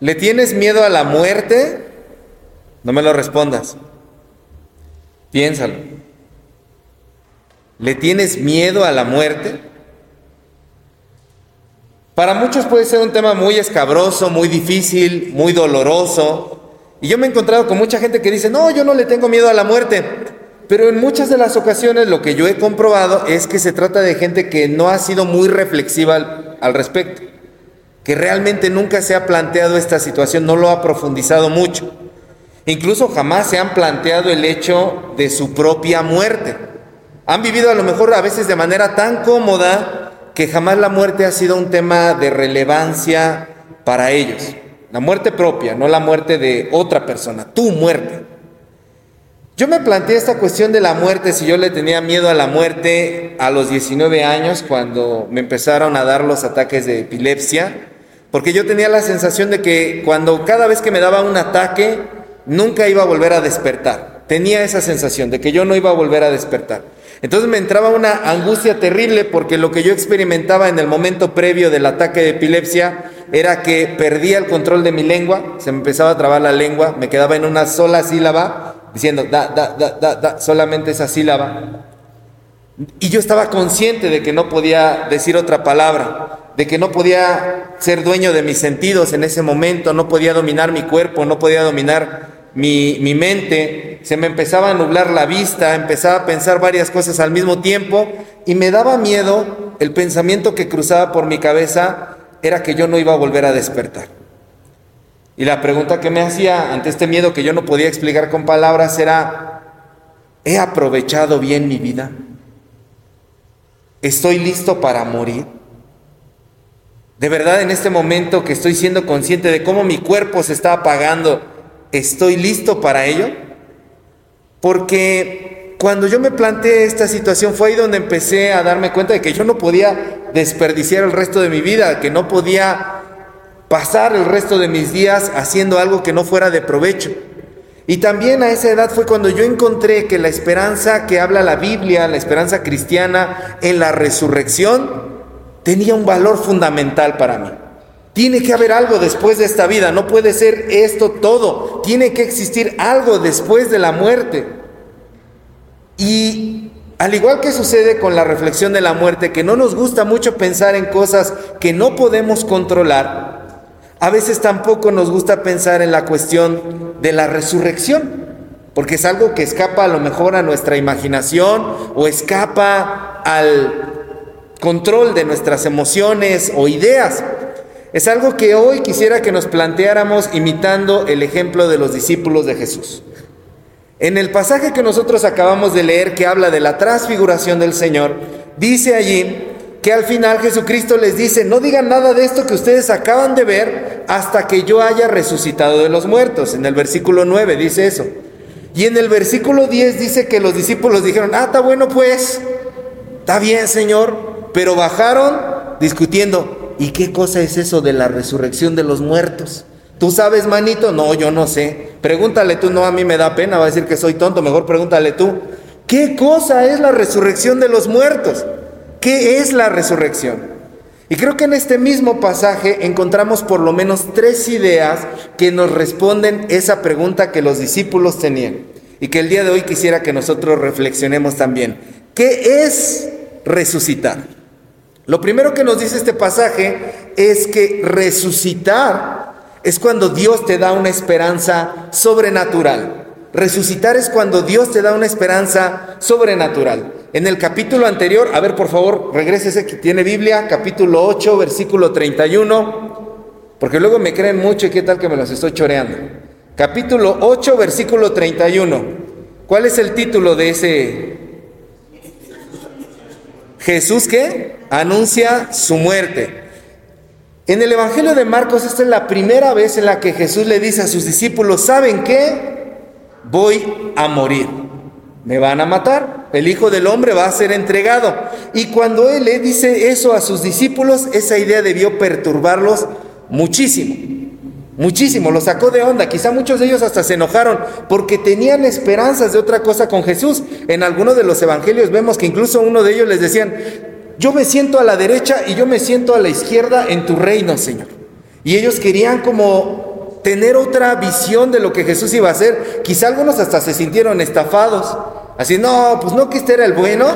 ¿Le tienes miedo a la muerte? No me lo respondas. Piénsalo. ¿Le tienes miedo a la muerte? Para muchos puede ser un tema muy escabroso, muy difícil, muy doloroso. Y yo me he encontrado con mucha gente que dice, no, yo no le tengo miedo a la muerte. Pero en muchas de las ocasiones lo que yo he comprobado es que se trata de gente que no ha sido muy reflexiva al, al respecto, que realmente nunca se ha planteado esta situación, no lo ha profundizado mucho. Incluso jamás se han planteado el hecho de su propia muerte. Han vivido a lo mejor a veces de manera tan cómoda que jamás la muerte ha sido un tema de relevancia para ellos. La muerte propia, no la muerte de otra persona, tu muerte. Yo me planteé esta cuestión de la muerte, si yo le tenía miedo a la muerte a los 19 años, cuando me empezaron a dar los ataques de epilepsia, porque yo tenía la sensación de que cuando cada vez que me daba un ataque, nunca iba a volver a despertar. Tenía esa sensación de que yo no iba a volver a despertar. Entonces me entraba una angustia terrible porque lo que yo experimentaba en el momento previo del ataque de epilepsia era que perdía el control de mi lengua, se me empezaba a trabar la lengua, me quedaba en una sola sílaba, diciendo da, da, da, da, da, solamente esa sílaba. Y yo estaba consciente de que no podía decir otra palabra, de que no podía ser dueño de mis sentidos en ese momento, no podía dominar mi cuerpo, no podía dominar mi, mi, mente, se me empezaba a nublar la vista, empezaba a pensar varias cosas al mismo tiempo y me daba miedo, el pensamiento que cruzaba por mi cabeza era que yo no iba a volver a despertar. Y la pregunta que me hacía ante este miedo que yo no podía explicar con palabras era, ¿he aprovechado bien mi vida? ¿Estoy listo para morir? De verdad en este momento que estoy siendo consciente de cómo mi cuerpo se está apagando, ¿Estoy listo para ello? Porque cuando yo me planteé esta situación fue ahí donde empecé a darme cuenta de que yo no podía desperdiciar el resto de mi vida, que no podía pasar el resto de mis días haciendo algo que no fuera de provecho. Y también a esa edad fue cuando yo encontré que la esperanza que habla la Biblia, la esperanza cristiana en la resurrección, tenía un valor fundamental para mí. Tiene que haber algo después de esta vida, no puede ser esto todo, tiene que existir algo después de la muerte. Y al igual que sucede con la reflexión de la muerte, que no nos gusta mucho pensar en cosas que no podemos controlar, a veces tampoco nos gusta pensar en la cuestión de la resurrección, porque es algo que escapa a lo mejor a nuestra imaginación o escapa al control de nuestras emociones o ideas. Es algo que hoy quisiera que nos planteáramos imitando el ejemplo de los discípulos de Jesús. En el pasaje que nosotros acabamos de leer que habla de la transfiguración del Señor, dice allí que al final Jesucristo les dice, no digan nada de esto que ustedes acaban de ver hasta que yo haya resucitado de los muertos. En el versículo 9 dice eso. Y en el versículo 10 dice que los discípulos dijeron, ah, está bueno pues, está bien Señor, pero bajaron discutiendo, ¿Y qué cosa es eso de la resurrección de los muertos? ¿Tú sabes, manito? No, yo no sé. Pregúntale tú, no, a mí me da pena, va a decir que soy tonto, mejor pregúntale tú. ¿Qué cosa es la resurrección de los muertos? ¿Qué es la resurrección? Y creo que en este mismo pasaje encontramos por lo menos tres ideas que nos responden esa pregunta que los discípulos tenían y que el día de hoy quisiera que nosotros reflexionemos también. ¿Qué es resucitar? Lo primero que nos dice este pasaje es que resucitar es cuando Dios te da una esperanza sobrenatural. Resucitar es cuando Dios te da una esperanza sobrenatural. En el capítulo anterior, a ver por favor, regrese que tiene Biblia, capítulo 8, versículo 31, porque luego me creen mucho y qué tal que me los estoy choreando. Capítulo 8, versículo 31. ¿Cuál es el título de ese Jesús que anuncia su muerte. En el Evangelio de Marcos esta es la primera vez en la que Jesús le dice a sus discípulos, ¿saben qué? Voy a morir. Me van a matar. El Hijo del Hombre va a ser entregado. Y cuando Él le dice eso a sus discípulos, esa idea debió perturbarlos muchísimo. Muchísimo, lo sacó de onda. Quizá muchos de ellos hasta se enojaron porque tenían esperanzas de otra cosa con Jesús. En algunos de los evangelios vemos que incluso uno de ellos les decían, yo me siento a la derecha y yo me siento a la izquierda en tu reino, Señor. Y ellos querían como tener otra visión de lo que Jesús iba a hacer. Quizá algunos hasta se sintieron estafados. Así, no, pues no que este era el bueno.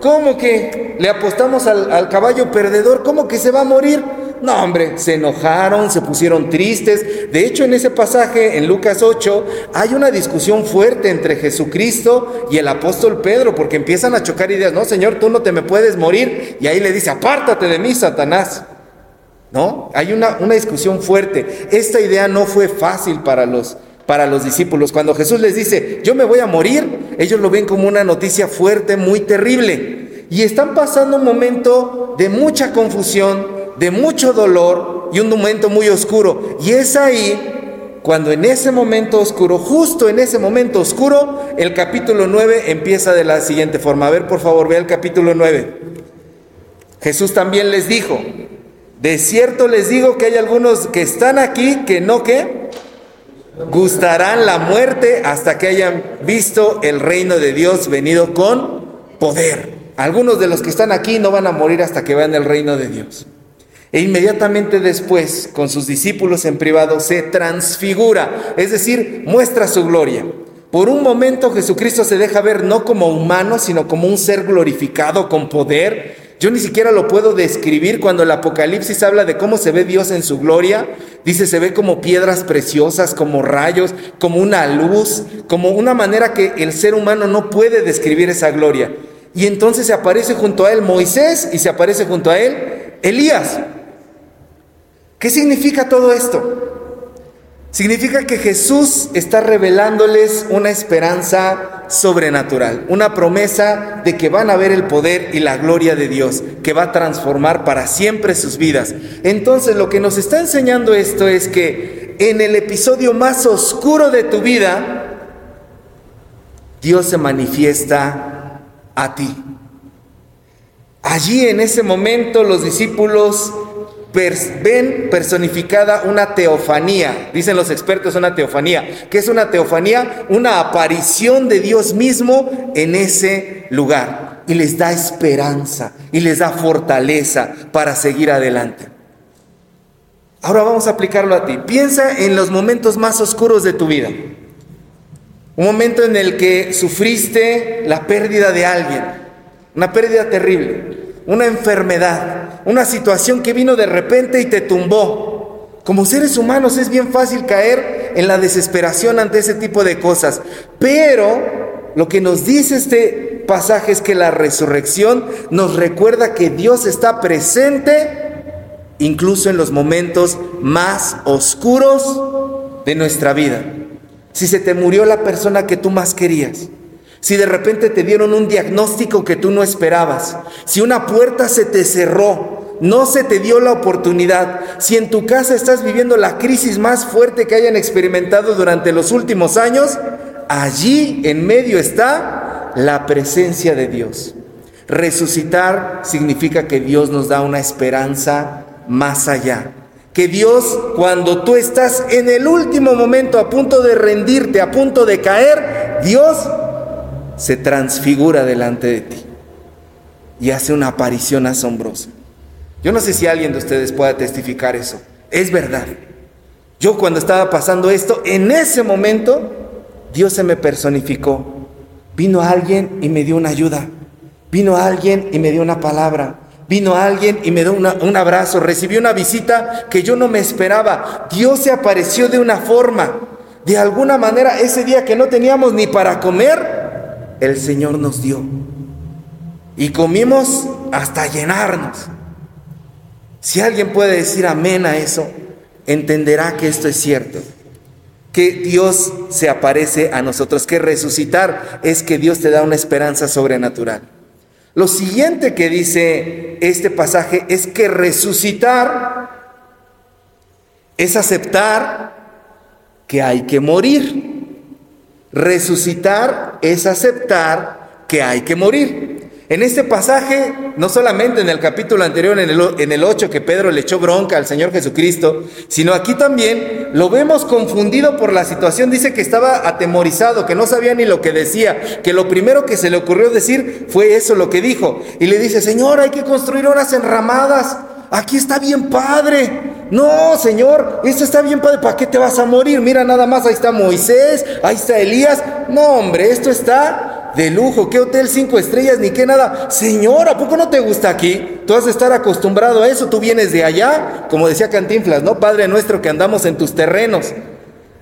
¿Cómo que le apostamos al, al caballo perdedor? ¿Cómo que se va a morir? No, hombre, se enojaron, se pusieron tristes. De hecho, en ese pasaje, en Lucas 8, hay una discusión fuerte entre Jesucristo y el apóstol Pedro, porque empiezan a chocar ideas. No, Señor, tú no te me puedes morir. Y ahí le dice, apártate de mí, Satanás. ¿No? Hay una, una discusión fuerte. Esta idea no fue fácil para los, para los discípulos. Cuando Jesús les dice, yo me voy a morir, ellos lo ven como una noticia fuerte, muy terrible. Y están pasando un momento de mucha confusión, de mucho dolor y un momento muy oscuro. Y es ahí cuando en ese momento oscuro, justo en ese momento oscuro, el capítulo 9 empieza de la siguiente forma. A ver, por favor, vea el capítulo 9. Jesús también les dijo, de cierto les digo que hay algunos que están aquí que no que gustarán la muerte hasta que hayan visto el reino de Dios venido con poder. Algunos de los que están aquí no van a morir hasta que vean el reino de Dios. E inmediatamente después, con sus discípulos en privado, se transfigura, es decir, muestra su gloria. Por un momento Jesucristo se deja ver no como humano, sino como un ser glorificado con poder. Yo ni siquiera lo puedo describir cuando el Apocalipsis habla de cómo se ve Dios en su gloria. Dice, se ve como piedras preciosas, como rayos, como una luz, como una manera que el ser humano no puede describir esa gloria. Y entonces se aparece junto a él Moisés y se aparece junto a él Elías. ¿Qué significa todo esto? Significa que Jesús está revelándoles una esperanza sobrenatural, una promesa de que van a ver el poder y la gloria de Dios, que va a transformar para siempre sus vidas. Entonces lo que nos está enseñando esto es que en el episodio más oscuro de tu vida, Dios se manifiesta a ti. Allí en ese momento los discípulos ven personificada una teofanía, dicen los expertos una teofanía. ¿Qué es una teofanía? Una aparición de Dios mismo en ese lugar. Y les da esperanza y les da fortaleza para seguir adelante. Ahora vamos a aplicarlo a ti. Piensa en los momentos más oscuros de tu vida. Un momento en el que sufriste la pérdida de alguien, una pérdida terrible una enfermedad, una situación que vino de repente y te tumbó. Como seres humanos es bien fácil caer en la desesperación ante ese tipo de cosas, pero lo que nos dice este pasaje es que la resurrección nos recuerda que Dios está presente incluso en los momentos más oscuros de nuestra vida. Si se te murió la persona que tú más querías, si de repente te dieron un diagnóstico que tú no esperabas, si una puerta se te cerró, no se te dio la oportunidad, si en tu casa estás viviendo la crisis más fuerte que hayan experimentado durante los últimos años, allí en medio está la presencia de Dios. Resucitar significa que Dios nos da una esperanza más allá. Que Dios, cuando tú estás en el último momento a punto de rendirte, a punto de caer, Dios se transfigura delante de ti y hace una aparición asombrosa. Yo no sé si alguien de ustedes pueda testificar eso. Es verdad. Yo cuando estaba pasando esto, en ese momento, Dios se me personificó. Vino alguien y me dio una ayuda. Vino alguien y me dio una palabra. Vino alguien y me dio un abrazo. Recibí una visita que yo no me esperaba. Dios se apareció de una forma. De alguna manera, ese día que no teníamos ni para comer, el Señor nos dio. Y comimos hasta llenarnos. Si alguien puede decir amén a eso, entenderá que esto es cierto. Que Dios se aparece a nosotros, que resucitar es que Dios te da una esperanza sobrenatural. Lo siguiente que dice este pasaje es que resucitar es aceptar que hay que morir. Resucitar es aceptar que hay que morir. En este pasaje, no solamente en el capítulo anterior, en el, en el 8, que Pedro le echó bronca al Señor Jesucristo, sino aquí también lo vemos confundido por la situación. Dice que estaba atemorizado, que no sabía ni lo que decía, que lo primero que se le ocurrió decir fue eso lo que dijo. Y le dice, Señor, hay que construir horas enramadas. Aquí está bien padre. No, Señor, esto está bien padre, ¿para qué te vas a morir? Mira nada más, ahí está Moisés, ahí está Elías. No, hombre, esto está de lujo, qué hotel cinco estrellas, ni qué nada. Señor, ¿a poco no te gusta aquí? Tú has de estar acostumbrado a eso, tú vienes de allá, como decía Cantinflas, ¿no? Padre nuestro que andamos en tus terrenos.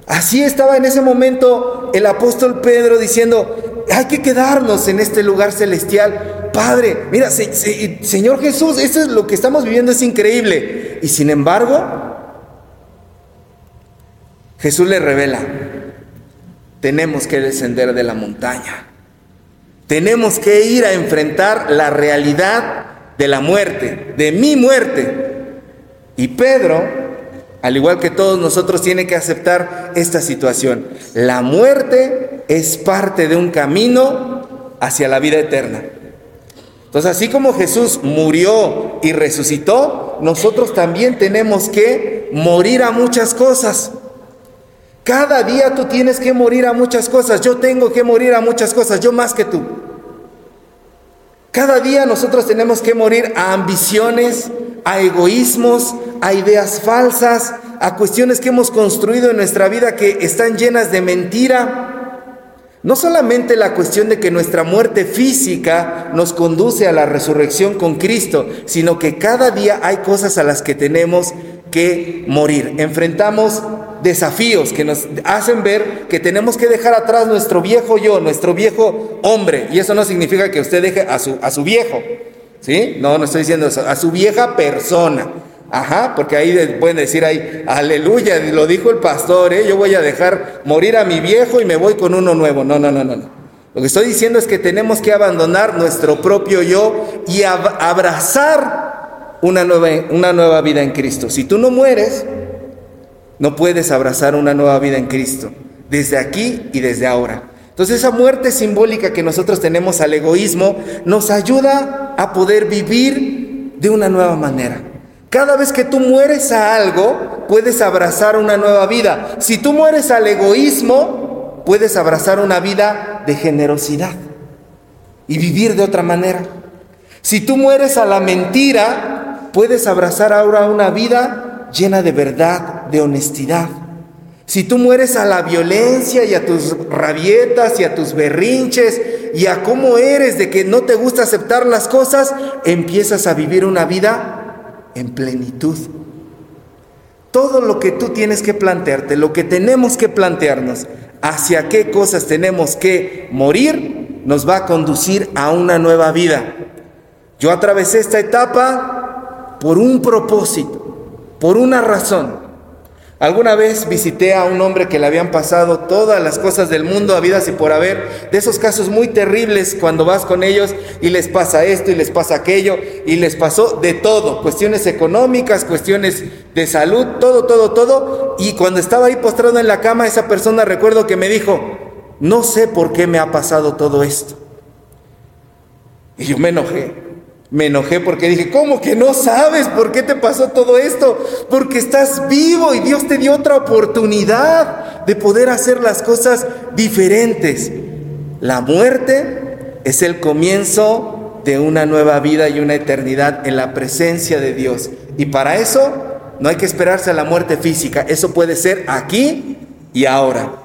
Así estaba en ese momento el apóstol Pedro diciendo, hay que quedarnos en este lugar celestial. Padre, mira, Señor Jesús, esto es lo que estamos viviendo, es increíble. Y sin embargo, Jesús le revela, tenemos que descender de la montaña. Tenemos que ir a enfrentar la realidad de la muerte, de mi muerte. Y Pedro al igual que todos nosotros, tiene que aceptar esta situación. La muerte es parte de un camino hacia la vida eterna. Entonces, así como Jesús murió y resucitó, nosotros también tenemos que morir a muchas cosas. Cada día tú tienes que morir a muchas cosas. Yo tengo que morir a muchas cosas, yo más que tú. Cada día nosotros tenemos que morir a ambiciones, a egoísmos, a ideas falsas, a cuestiones que hemos construido en nuestra vida que están llenas de mentira. No solamente la cuestión de que nuestra muerte física nos conduce a la resurrección con Cristo, sino que cada día hay cosas a las que tenemos que morir. Enfrentamos desafíos que nos hacen ver que tenemos que dejar atrás nuestro viejo yo, nuestro viejo hombre. Y eso no significa que usted deje a su, a su viejo, ¿Sí? No, no estoy diciendo eso. A su vieja persona. Ajá, porque ahí pueden decir ahí, aleluya, lo dijo el pastor, ¿eh? yo voy a dejar morir a mi viejo y me voy con uno nuevo. No, no, no, no. Lo que estoy diciendo es que tenemos que abandonar nuestro propio yo y abrazar una nueva, una nueva vida en Cristo. Si tú no mueres, no puedes abrazar una nueva vida en Cristo, desde aquí y desde ahora. Entonces esa muerte simbólica que nosotros tenemos al egoísmo nos ayuda a poder vivir de una nueva manera. Cada vez que tú mueres a algo, puedes abrazar una nueva vida. Si tú mueres al egoísmo, puedes abrazar una vida de generosidad y vivir de otra manera. Si tú mueres a la mentira, puedes abrazar ahora una vida llena de verdad, de honestidad. Si tú mueres a la violencia y a tus rabietas y a tus berrinches y a cómo eres de que no te gusta aceptar las cosas, empiezas a vivir una vida en plenitud. Todo lo que tú tienes que plantearte, lo que tenemos que plantearnos, hacia qué cosas tenemos que morir, nos va a conducir a una nueva vida. Yo atravesé esta etapa por un propósito, por una razón. Alguna vez visité a un hombre que le habían pasado todas las cosas del mundo, habidas y por haber, de esos casos muy terribles cuando vas con ellos y les pasa esto y les pasa aquello y les pasó de todo, cuestiones económicas, cuestiones de salud, todo, todo, todo. Y cuando estaba ahí postrado en la cama, esa persona recuerdo que me dijo, no sé por qué me ha pasado todo esto. Y yo me enojé. Me enojé porque dije, ¿cómo que no sabes por qué te pasó todo esto? Porque estás vivo y Dios te dio otra oportunidad de poder hacer las cosas diferentes. La muerte es el comienzo de una nueva vida y una eternidad en la presencia de Dios. Y para eso no hay que esperarse a la muerte física, eso puede ser aquí y ahora.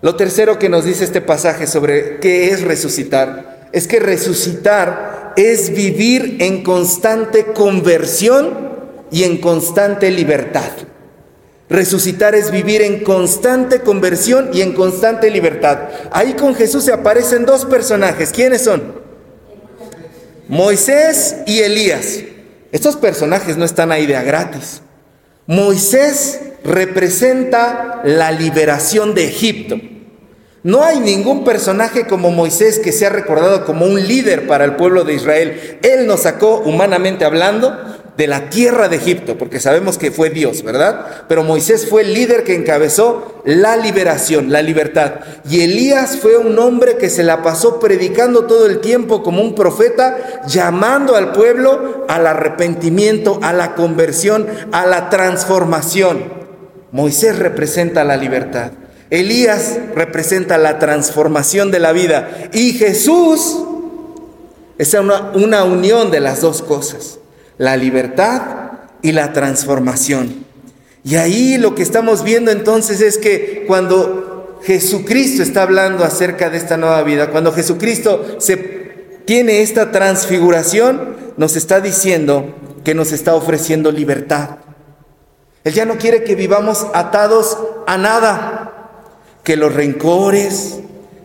Lo tercero que nos dice este pasaje sobre qué es resucitar, es que resucitar es vivir en constante conversión y en constante libertad. Resucitar es vivir en constante conversión y en constante libertad. Ahí con Jesús se aparecen dos personajes. ¿Quiénes son? Moisés y Elías. Estos personajes no están ahí de a gratis. Moisés representa la liberación de Egipto. No hay ningún personaje como Moisés que sea recordado como un líder para el pueblo de Israel. Él nos sacó, humanamente hablando, de la tierra de Egipto, porque sabemos que fue Dios, ¿verdad? Pero Moisés fue el líder que encabezó la liberación, la libertad. Y Elías fue un hombre que se la pasó predicando todo el tiempo como un profeta, llamando al pueblo al arrepentimiento, a la conversión, a la transformación. Moisés representa la libertad. Elías representa la transformación de la vida y Jesús es una, una, unión de las dos cosas, la libertad y la transformación. Y ahí lo que estamos viendo entonces es que cuando Jesucristo está hablando acerca de esta nueva vida, cuando Jesucristo se tiene esta transfiguración, nos está diciendo que nos está ofreciendo libertad. Él ya no quiere que vivamos atados a nada, que los rencores,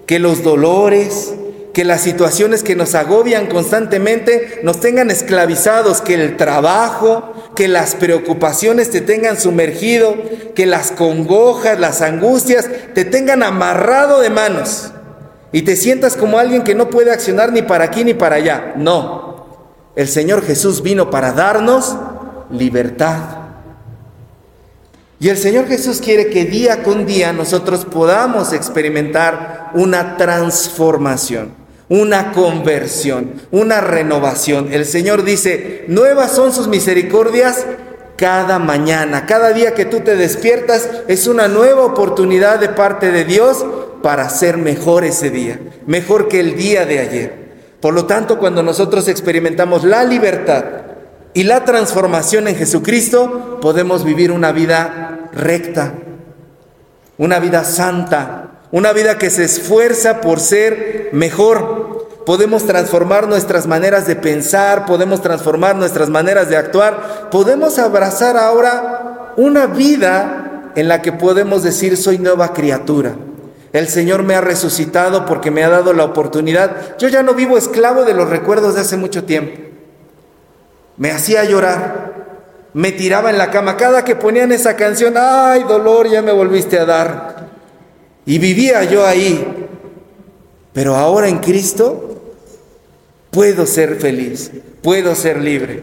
que los dolores, que las situaciones que nos agobian constantemente nos tengan esclavizados, que el trabajo, que las preocupaciones te tengan sumergido, que las congojas, las angustias te tengan amarrado de manos y te sientas como alguien que no puede accionar ni para aquí ni para allá. No, el Señor Jesús vino para darnos libertad. Y el Señor Jesús quiere que día con día nosotros podamos experimentar una transformación una conversión, una renovación. El Señor dice, nuevas son sus misericordias cada mañana. Cada día que tú te despiertas es una nueva oportunidad de parte de Dios para ser mejor ese día, mejor que el día de ayer. Por lo tanto, cuando nosotros experimentamos la libertad y la transformación en Jesucristo, podemos vivir una vida recta, una vida santa, una vida que se esfuerza por ser mejor. Podemos transformar nuestras maneras de pensar, podemos transformar nuestras maneras de actuar, podemos abrazar ahora una vida en la que podemos decir soy nueva criatura. El Señor me ha resucitado porque me ha dado la oportunidad. Yo ya no vivo esclavo de los recuerdos de hace mucho tiempo. Me hacía llorar, me tiraba en la cama. Cada que ponían esa canción, ay dolor, ya me volviste a dar. Y vivía yo ahí. Pero ahora en Cristo puedo ser feliz, puedo ser libre.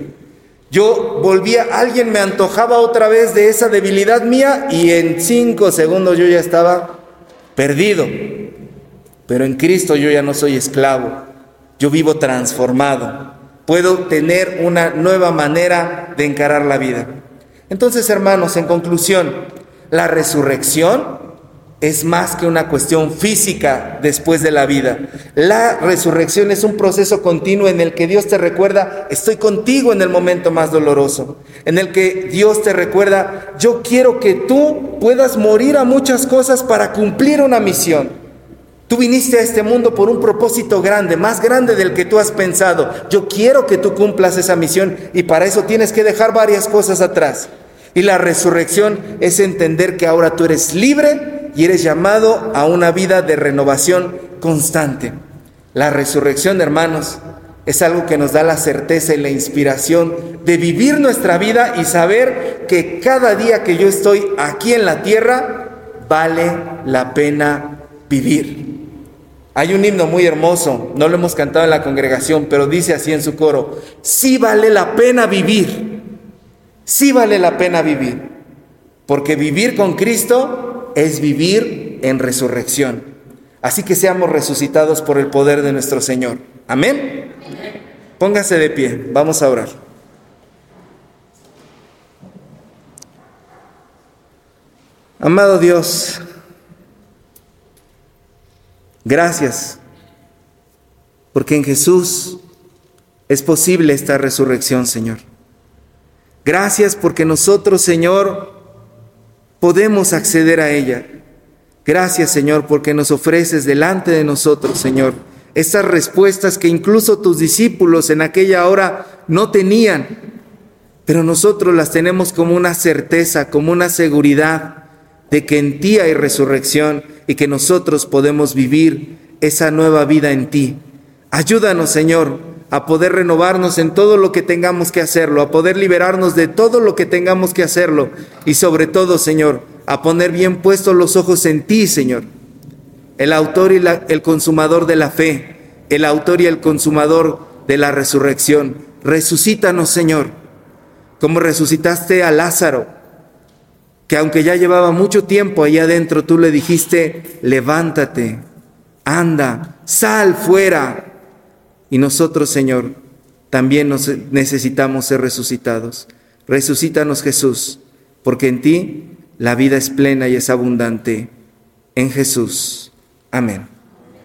Yo volvía, alguien me antojaba otra vez de esa debilidad mía y en cinco segundos yo ya estaba perdido. Pero en Cristo yo ya no soy esclavo, yo vivo transformado. Puedo tener una nueva manera de encarar la vida. Entonces, hermanos, en conclusión, la resurrección es más que una cuestión física después de la vida. La resurrección es un proceso continuo en el que Dios te recuerda, estoy contigo en el momento más doloroso, en el que Dios te recuerda, yo quiero que tú puedas morir a muchas cosas para cumplir una misión. Tú viniste a este mundo por un propósito grande, más grande del que tú has pensado. Yo quiero que tú cumplas esa misión y para eso tienes que dejar varias cosas atrás. Y la resurrección es entender que ahora tú eres libre y eres llamado a una vida de renovación constante. La resurrección, hermanos, es algo que nos da la certeza y la inspiración de vivir nuestra vida y saber que cada día que yo estoy aquí en la tierra vale la pena vivir. Hay un himno muy hermoso, no lo hemos cantado en la congregación, pero dice así en su coro, sí vale la pena vivir, sí vale la pena vivir, porque vivir con Cristo es vivir en resurrección. Así que seamos resucitados por el poder de nuestro Señor. Amén. Póngase de pie, vamos a orar. Amado Dios, gracias, porque en Jesús es posible esta resurrección, Señor. Gracias porque nosotros, Señor, podemos acceder a ella. Gracias Señor porque nos ofreces delante de nosotros, Señor, esas respuestas que incluso tus discípulos en aquella hora no tenían, pero nosotros las tenemos como una certeza, como una seguridad de que en ti hay resurrección y que nosotros podemos vivir esa nueva vida en ti. Ayúdanos, Señor, a poder renovarnos en todo lo que tengamos que hacerlo, a poder liberarnos de todo lo que tengamos que hacerlo y sobre todo, Señor, a poner bien puestos los ojos en ti, Señor, el autor y el consumador de la fe, el autor y el consumador de la resurrección. Resucítanos, Señor, como resucitaste a Lázaro, que aunque ya llevaba mucho tiempo allá adentro, tú le dijiste, levántate, anda, sal fuera y nosotros, Señor, también nos necesitamos ser resucitados. Resucítanos, Jesús, porque en ti la vida es plena y es abundante. En Jesús. Amén.